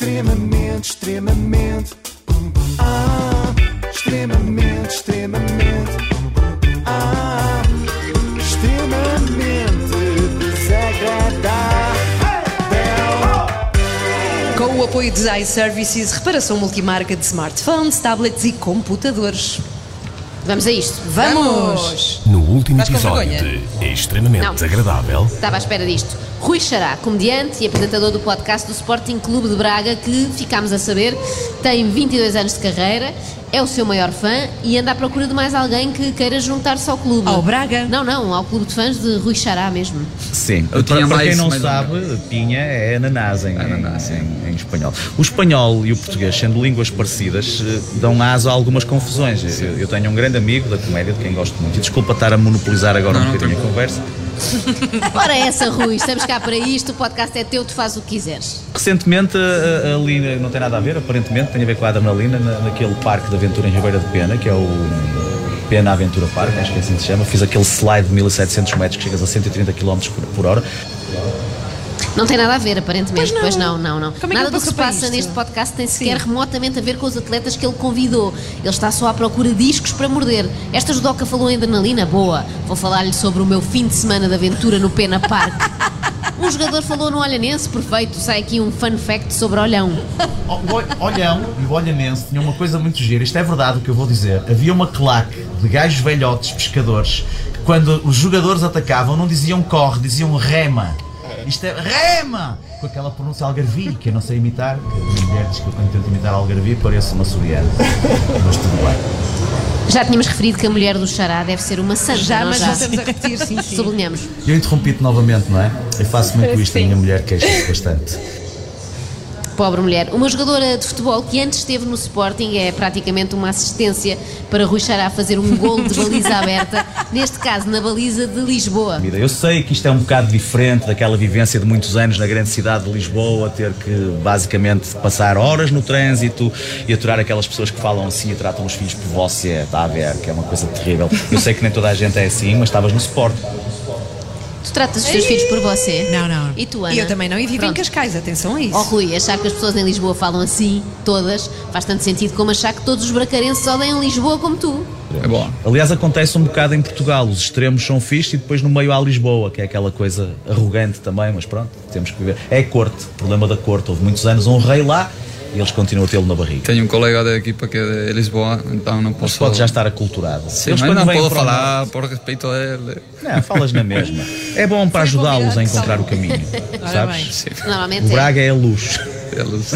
Extremamente, extremamente. Ah, extremamente, extremamente. Ah, extremamente desagradável. Com o apoio de iServices, reparação multimarca de smartphones, tablets e computadores. Vamos a isto. Vamos! No último Estás com episódio vergonha? de É Extremamente Não. Desagradável, Estava à espera disto. Rui Xará, comediante e apresentador do podcast do Sporting Clube de Braga, que ficámos a saber, tem 22 anos de carreira, é o seu maior fã e anda à procura de mais alguém que queira juntar-se ao clube. Ao Braga? Não, não, ao clube de fãs de Rui Xará mesmo. Sim, Eu para, tinha para mais- quem não mais sabe, pinha é ananás em, Ananás, em, em- em espanhol. O espanhol e o português, sendo línguas parecidas, eh, dão aso a algumas confusões. Eu, eu tenho um grande amigo da comédia, de quem gosto muito, e desculpa estar a monopolizar agora Não, um bocadinho a conversa. Ora essa, Rui, estamos cá para isto, o podcast é teu, tu fazes o que quiseres. Recentemente, a- a- ali não tem nada a ver, aparentemente, tem a ver com a Adrenalina, na, naquele parque de aventura em Ribeira de Pena, que é o Pena Aventura Park, acho que é assim que se chama. Fiz aquele slide de 1700 metros que chegas a 130 km por, por hora. Não tem nada a ver, aparentemente. Pois não. não, não. Como é nada do que se passa isto? neste podcast tem sequer remotamente a ver com os atletas que ele convidou. Ele está só à procura de discos para morder. Esta judoca falou em adrenalina? Boa. Vou falar-lhe sobre o meu fim de semana de aventura no Pena Park. Um jogador falou no Olhanense, perfeito. Sai aqui um fun fact sobre Olhão. O Olhão e o Olhanense tinham uma coisa muito gira, isto é verdade o que eu vou dizer. Havia uma claque de gajos velhotes, pescadores, que quando os jogadores atacavam não diziam corre, diziam rema. Isto é rema! Com aquela pronúncia algarvia, que eu não sei imitar, que a mulher diz que eu quando tento imitar algarvia pareço uma soriana. Mas tudo bem. Já tínhamos referido que a mulher do Xará deve ser uma santa. Já, não mas já? voltamos a repetir, sim, sim. Sublinhamos. Eu interrompi-te novamente, não é? Eu faço muito isto, a minha mulher queixa-se bastante. Pobre mulher. Uma jogadora de futebol que antes esteve no Sporting é praticamente uma assistência para Rui Xará fazer um gol de baliza aberta, neste caso na baliza de Lisboa. Eu sei que isto é um bocado diferente daquela vivência de muitos anos na grande cidade de Lisboa, ter que basicamente passar horas no trânsito e aturar aquelas pessoas que falam assim e tratam os filhos por você, está a ver, que é uma coisa terrível. Eu sei que nem toda a gente é assim, mas estavas no Sport. Tu tratas os teus filhos por você? Não, não. E tu, Ana? E eu também não, e vivo em Pronto. Cascais, atenção a isso. Oh Rui, achar que as pessoas em Lisboa falam assim, todas, faz tanto sentido como achar que todos os bracarenses odeiam Lisboa como tu. É bom. Aliás, acontece um bocado em Portugal. Os extremos são fixe e depois no meio há Lisboa, que é aquela coisa arrogante também, mas pronto, temos que viver. É a corte, problema da corte. Houve muitos anos um rei lá e eles continuam a tê-lo na barriga. Tenho um colega da equipa que é de Lisboa, então não Mas posso. pode já estar aculturado. Sim, Eles mas não posso falar por respeito a ele. Não, falas na mesma. É bom para ajudá-los a encontrar o caminho. Ora Sabes? Normalmente O é. Braga é a luz. eles.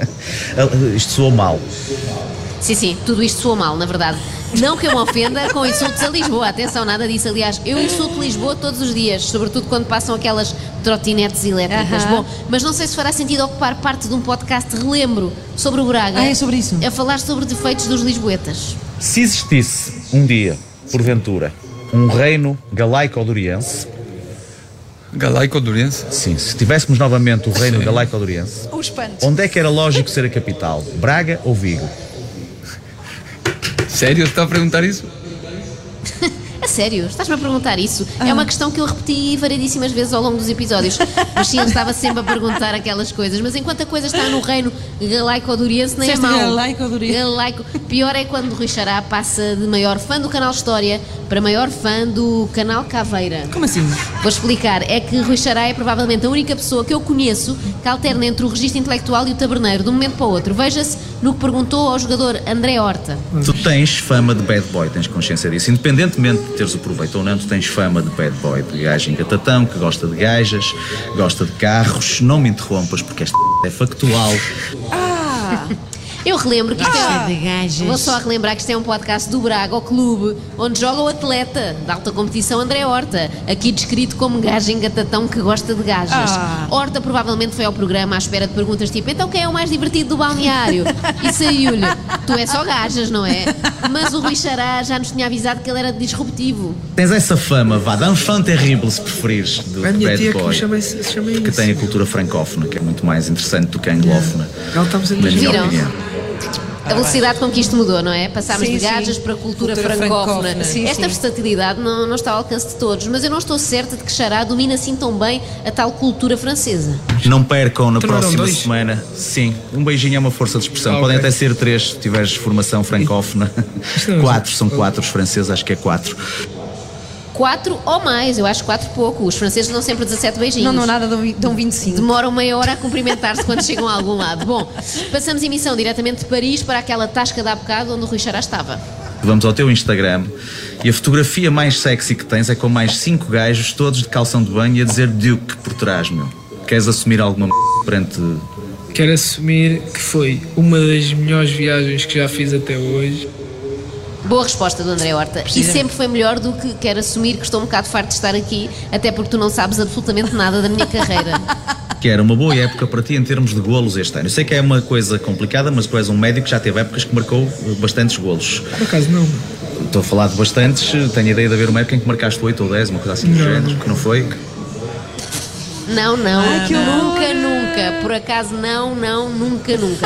Isto soou mal. Sim, sim, tudo isto soa mal, na verdade. Não que eu me ofenda com insultos a Lisboa, atenção, nada disso. Aliás, eu insulto Lisboa todos os dias, sobretudo quando passam aquelas trotinetes elétricas. Bom, mas não sei se fará sentido ocupar parte de um podcast relembro sobre o Braga. Ah, é sobre isso? A falar sobre defeitos dos Lisboetas. Se existisse um dia, porventura, um reino galaico-doriense, Galaico-Duriense? sim, se tivéssemos novamente o reino espanto. onde é que era lógico ser a capital? Braga ou Vigo? Sério? Está a perguntar isso? A sério, estás-me a perguntar isso? Ah. É uma questão que eu repeti variedíssimas vezes ao longo dos episódios. Mas sim, ele estava sempre a perguntar aquelas coisas. Mas enquanto a coisa está no reino galaico-duriense, nem é Disseste mau. galaico-duriense. Galaico. Pior é quando Rui Xará passa de maior fã do canal História para maior fã do canal Caveira. Como assim? Vou explicar. É que Rui Xará é provavelmente a única pessoa que eu conheço que alterna entre o registro intelectual e o taberneiro de um momento para o outro. Veja-se no que perguntou ao jogador André Horta. Tu tens fama de bad boy, tens consciência disso. Independentemente de teres o proveito ou não, tu tens fama de bad boy, de gajo engatatão, que gosta de gajas, gosta de carros. Não me interrompas porque esta é factual. Eu relembro que isto Ah, é. de gajas. Vou só relembrar que isto é um podcast do Braga, o clube, onde joga o atleta da alta competição André Horta, aqui descrito como gajo engatatão que gosta de gajas. Ah. Horta provavelmente foi ao programa à espera de perguntas tipo: então quem é o mais divertido do balneário? E saiu-lhe: tu é só gajas, não é? Mas o Rui Xará já nos tinha avisado que ele era disruptivo. Tens essa fama, vá, d'enfant terrible, se preferires, de A minha bad tia que boy. me chama, se chama isso. que tem a cultura francófona, que é muito mais interessante do que a anglófona. Ela estamos em na minha Viram? A velocidade com que isto mudou, não é? Passámos Sim, de gajas sim. para a cultura, Cultura francófona. francófona. Sim, Esta sim. versatilidade não, não está ao alcance de todos, mas eu não estou certa de que Xará domina assim tão bem a tal cultura francesa. Não percam na Tornaram próxima dois? semana. Sim, um beijinho é uma força de expressão. Ah, Podem ok. até ser três se tiveres formação francófona. É quatro, são quatro os franceses, acho que é quatro. Quatro ou mais, eu acho quatro pouco. Os franceses dão sempre 17 beijinhos. Não, não, nada, dão vi- dão 25. Demoram meia hora a cumprimentar-se quando chegam a algum lado. Bom, passamos emissão diretamente de Paris para aquela tasca de há bocado onde o Rui Xará estava. Vamos ao teu Instagram e a fotografia mais sexy que tens é com mais cinco gajos, todos de calção de banho e a dizer Duke por trás, meu. Queres assumir alguma m... perante. Quero assumir que foi uma das melhores viagens que já fiz até hoje. Boa resposta do André Horta. E sempre foi melhor do que quero assumir que estou um bocado farto de estar aqui, até porque tu não sabes absolutamente nada da minha carreira. Que era uma boa época para ti em termos de golos este ano. Eu sei que é uma coisa complicada, mas tu és um médico que já teve épocas que marcou eh, bastantes golos. Por acaso não. Estou a falar de bastantes, tenho a ideia de haver uma época em que marcaste 8 ou 10, uma coisa assim do género, que não foi? Não, não, Ai, nunca, nunca. Por acaso, não, não, nunca, nunca.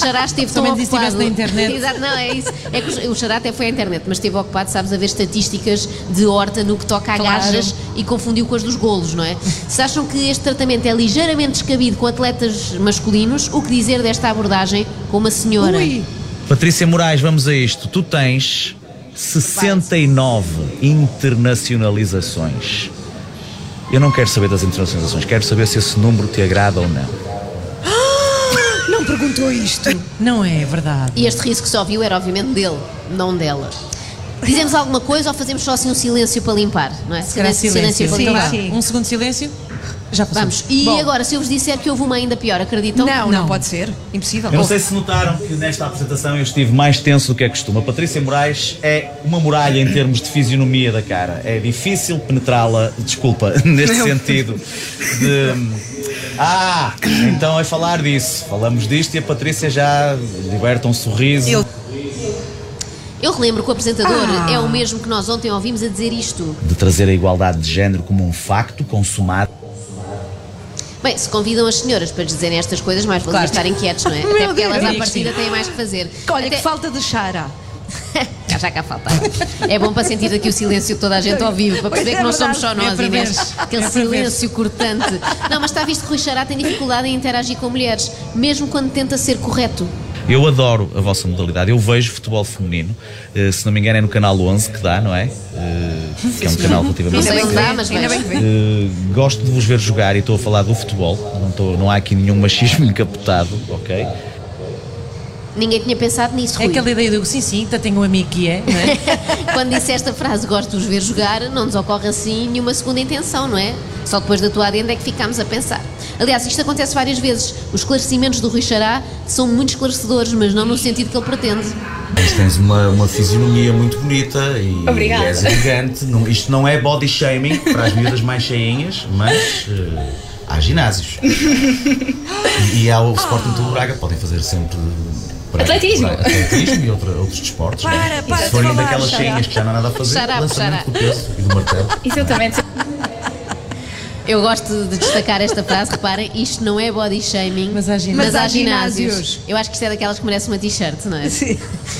O Xará esteve tão ocupado. estivesse na internet. Exato, não, é isso. É que o Xará até foi à internet, mas esteve ocupado, sabes, a ver estatísticas de horta no que toca a Claro. gajas e confundiu com as dos golos, não é? Se acham que este tratamento é ligeiramente descabido com atletas masculinos, o que dizer desta abordagem com uma senhora? Ui, Patrícia Moraes, vamos a isto. Tu tens 69 internacionalizações. Eu não quero saber das internacionalizações, quero saber se esse número te agrada ou não. Perguntou isto. Não é verdade. E este riso que só viu era obviamente dele, não dela. Dizemos alguma coisa ou fazemos só assim um silêncio para limpar, não é? Se calhar silêncio. para Sim, limpar. sim. Um segundo de silêncio. Já passou. Vamos. E Bom, agora, se eu vos disser que houve uma ainda pior, acreditam? Não, não, Não. pode ser. Impossível. Eu não sei se notaram que nesta apresentação eu estive mais tenso do que é costume. A Patrícia Moraes é uma muralha em termos de fisionomia da cara. É difícil penetrá-la, desculpa, neste sentido de. Ah, então é falar disso. Falamos disto e a Patrícia já liberta um sorriso. Eu- Eu relembro que o apresentador Ah. é o mesmo que nós ontem ouvimos a dizer isto. De trazer a igualdade de género como um facto consumado. Bem, se convidam as senhoras para lhes dizerem estas coisas, mais valia Claro. estarem quietos, não é? Até porque elas à partida têm mais que fazer. Olha, Até... que falta de chara. Já já cá faltava. É bom para sentir aqui o silêncio de toda a gente ao vivo, para perceber é que não somos só nós, É Inês. Aquele É silêncio cortante. Não, mas está visto que Rui Xará tem dificuldade em interagir com mulheres, mesmo quando tenta ser correto. Eu adoro a vossa modalidade. Eu vejo futebol feminino. Eh, se não me engano, é no canal 11 que dá, não é? Eh, que é um canal relativamente sei bem que dá, mas ainda bem que vê. Uh, gosto de vos ver jogar e estou a falar do futebol. Não, estou- não há aqui nenhum machismo encapotado, ok? Ninguém tinha pensado nisso, É Rui. aquela ideia do sim, sim, tenho um amigo que é, não é? Quando disse esta frase, gosto de os ver jogar, não nos ocorre assim nenhuma segunda intenção, não é? Só depois da tua adenda é que ficámos a pensar. Aliás, isto acontece várias vezes. Os esclarecimentos do Rui Xará são muito esclarecedores, mas não no sentido que ele pretende. Mas tens uma, uma fisionomia muito bonita e, Obrigada. e és elegante. Não- isto não é body shaming para as miúdas mais cheinhas, mas uh, há ginásios. e, e há o Sporting Clube Braga, podem fazer sempre. Para- Atletismo. para- atletismo e outra- outros desportos. não é? Para, para Se forem daquelas Xará. cheinhas que já não há nada a fazer, Xará, lançamento xará. do peso e do martelo. Exatamente. Eu gosto de destacar esta frase, reparem, isto não é body shaming, Mas há gin- mas há ginásios. ginásios. Eu acho que isto é daquelas que merece uma t-shirt, não é? Sim.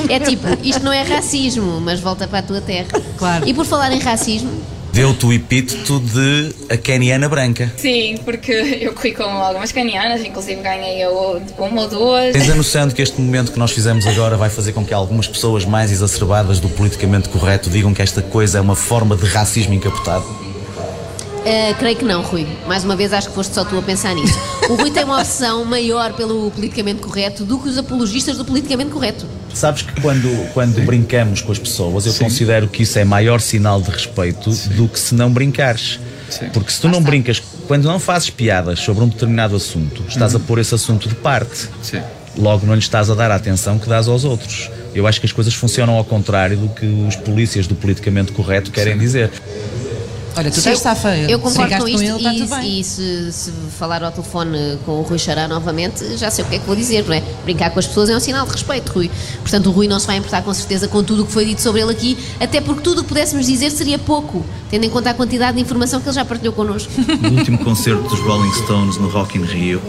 É tipo, isto não é racismo, mas volta para a tua terra. Claro. E por falar em racismo, Deu-te o epíteto de a Keniana Branca. Sim, porque eu corri com algumas canianas, inclusive ganhei eu uma ou duas. Tens a noção de que este momento que nós fizemos agora vai fazer com que algumas pessoas mais exacerbadas do politicamente correto digam que esta coisa é uma forma de racismo encapotado? Uh, creio que não, Rui. Mais uma vez, acho que foste só tu a pensar nisso. O Rui tem uma obsessão maior pelo politicamente correto do que os apologistas do politicamente correto. Sabes que quando, quando brincamos com as pessoas, eu considero que isso é maior sinal de respeito do que se não brincares. Sim. Porque se tu não brincas, quando não fazes piadas sobre um determinado assunto, estás Uhum. a pôr esse assunto de parte. Sim. Logo não lhe estás a dar a atenção que dás aos outros. Eu acho que as coisas funcionam ao contrário do que os polícias do politicamente correto querem dizer. Olha, tu safa. Eu concordo com isto ele, está e, e se, se falar ao telefone com o Rui Xará novamente, já sei o que é que vou dizer, não é? Brincar com as pessoas é um sinal de respeito, Rui. Portanto, o Rui não se vai importar com certeza com tudo o que foi dito sobre ele aqui, até porque tudo o que pudéssemos dizer seria pouco, tendo em conta a quantidade de informação que ele já partilhou connosco. No último concerto dos Rolling Stones no Rock in Rio,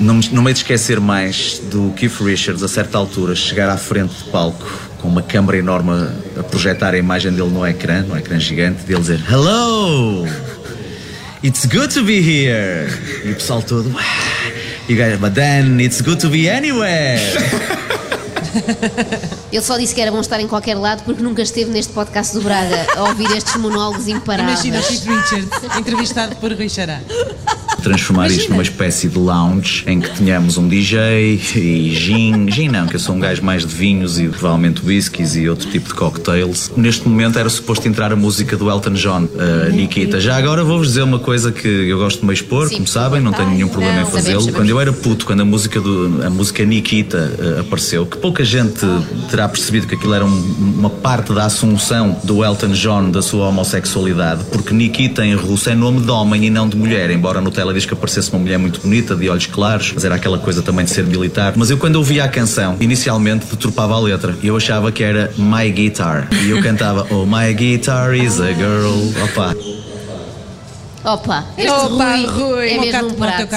não, me- não me hei de esquecer mais do Keith Richards, a certa altura, chegar à frente de palco com uma câmara enorme a- projetar a imagem dele no ecrã, no ecrã gigante, dele dizer Hello! It's good to be here! E o pessoal todo. "Uau." E o gajo, but then it's good to be anywhere! Ele só disse que era bom estar em qualquer lado porque nunca esteve neste podcast do Braga a ouvir estes monólogos imparáveis. Imagina o Keith Richards entrevistado por Rui Xará. Transformar isto numa espécie de lounge em que tenhamos um DJ e gin. Gin não, que eu sou um gajo mais de vinhos e provavelmente whiskies e outro tipo de cocktails. Neste momento era suposto entrar a música do Elton John, a Nikita. Já agora vou-vos dizer uma coisa que eu gosto de me expor, Sim, como sabem, não tenho nenhum problema em Não, sabemos, fazê-lo. Quando eu era puto, quando a música, do, a música Nikita eh, apareceu, que pouca gente terá percebido que aquilo era um- uma parte da assunção do Elton John da sua homossexualidade, porque Nikita em russo é nome de homem e não de mulher, embora no tela diz que aparecesse uma mulher muito bonita, de olhos claros, mas era aquela coisa também de ser militar. Mas eu quando ouvia a canção, inicialmente deturpava a letra e eu achava que era My Guitar. E eu cantava Oh my guitar is a girl. Opa, Opa, este Opa, Rui, Rui. é mesmo um prato.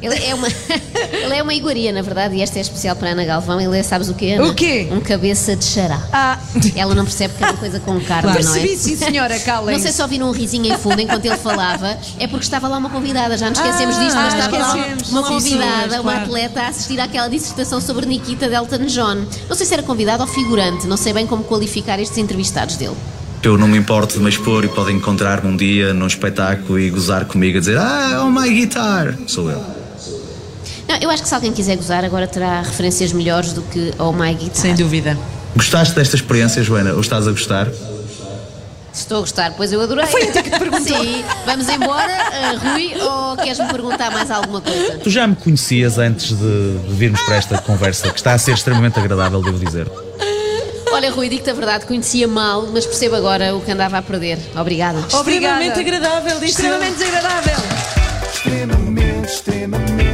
Ele é uma, ele é uma iguaria, na verdade, e esta é especial para Ana Galvão. Ele é, sabes o quê, Ana? O quê? Um cabeça de xará. Ah, Ela não percebe que é uma coisa com carne, não é? percebi, sim, senhora, calem Não sei se ouviram um risinho em fundo enquanto ele falava, é porque estava lá uma convidada, já nos esquecemos disto, mas ah, estava lá uma convidada, uma claro. atleta a assistir àquela dissertação sobre Nikita de Elton John. Não sei se era convidada ou figurante, não sei bem como qualificar estes entrevistados dele. Eu não me importo de me expor e podem encontrar-me um dia num espetáculo e gozar comigo a dizer Ah, oh my guitar! Sou eu. Não, eu acho que se alguém quiser gozar, agora terá referências melhores do que Oh My Guitar. Sem dúvida. Gostaste desta experiência, Joana? Ou estás a gostar? Estou a gostar, pois eu adorei. Foi até que te perguntou. Sim, vamos embora, eh, Rui, ou queres-me perguntar mais alguma coisa? Tu já me conhecias antes de, de virmos para esta conversa, que está a ser extremamente agradável, devo dizer. Olha, Rui, digo-te a verdade, conhecia mal, mas percebo agora o que andava a perder. Obrigada. Obrigada. Extremamente agradável, disse extremamente desagradável. extremamente, extremamente,